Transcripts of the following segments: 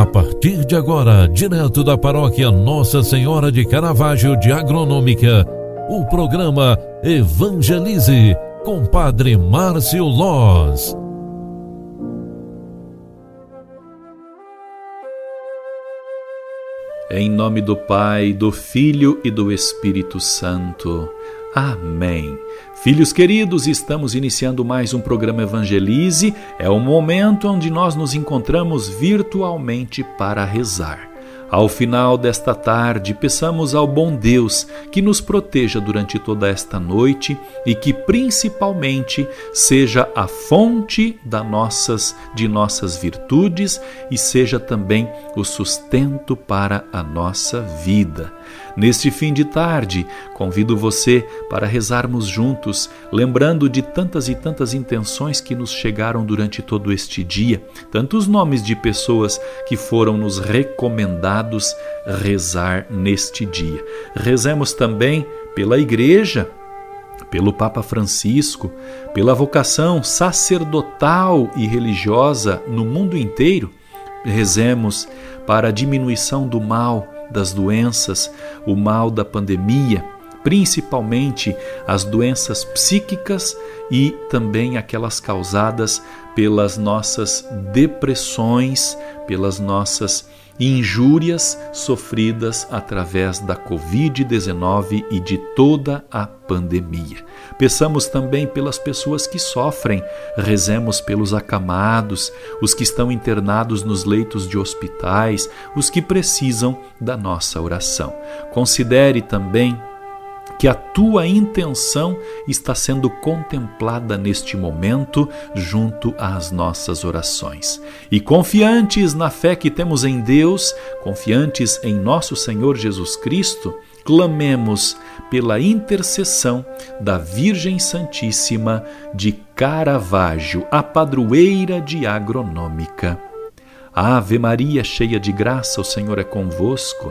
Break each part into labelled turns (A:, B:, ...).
A: A partir de agora, direto da paróquia Nossa Senhora de Caravaggio de Agronômica, o programa Evangelize com Padre Márcio Loz.
B: Em nome do Pai, do Filho e do Espírito Santo. Amém. Filhos queridos, estamos iniciando mais um programa Evangelize. É o momento onde nós nos encontramos virtualmente para rezar. Ao final desta tarde, peçamos ao bom Deus que nos proteja durante toda esta noite e que principalmente seja a fonte da nossas de nossas virtudes e seja também o sustento para a nossa vida. Neste fim de tarde, convido você para rezarmos juntos, lembrando de tantas e tantas intenções que nos chegaram durante todo este dia, tantos nomes de pessoas que foram nos recomendados rezar neste dia. Rezemos também pela Igreja, pelo Papa Francisco, pela vocação sacerdotal e religiosa no mundo inteiro. Rezemos para a diminuição do mal das doenças, o mal da pandemia, principalmente as doenças psíquicas e também aquelas causadas pelas nossas depressões, pelas nossas injúrias sofridas através da Covid-19 e de toda a pandemia. Peçamos também pelas pessoas que sofrem, rezemos pelos acamados, os que estão internados nos leitos de hospitais, os que precisam da nossa oração. Considere também que a tua intenção está sendo contemplada neste momento junto às nossas orações. E confiantes na fé que temos em Deus, confiantes em nosso Senhor Jesus Cristo, clamemos pela intercessão da Virgem Santíssima de Caravaggio, a padroeira de Agronômica. Ave Maria, cheia de graça, o Senhor é convosco.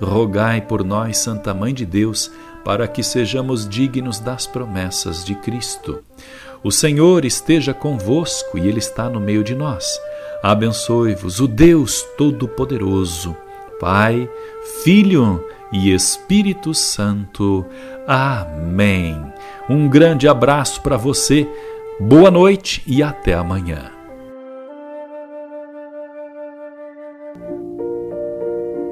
B: rogai por nós, Santa Mãe de Deus, para que sejamos dignos das promessas de Cristo. O Senhor esteja convosco e Ele está no meio de nós. Abençoe-vos o Deus Todo-Poderoso, Pai, Filho e Espírito Santo. Amém. Um grande abraço para você, boa noite e até amanhã.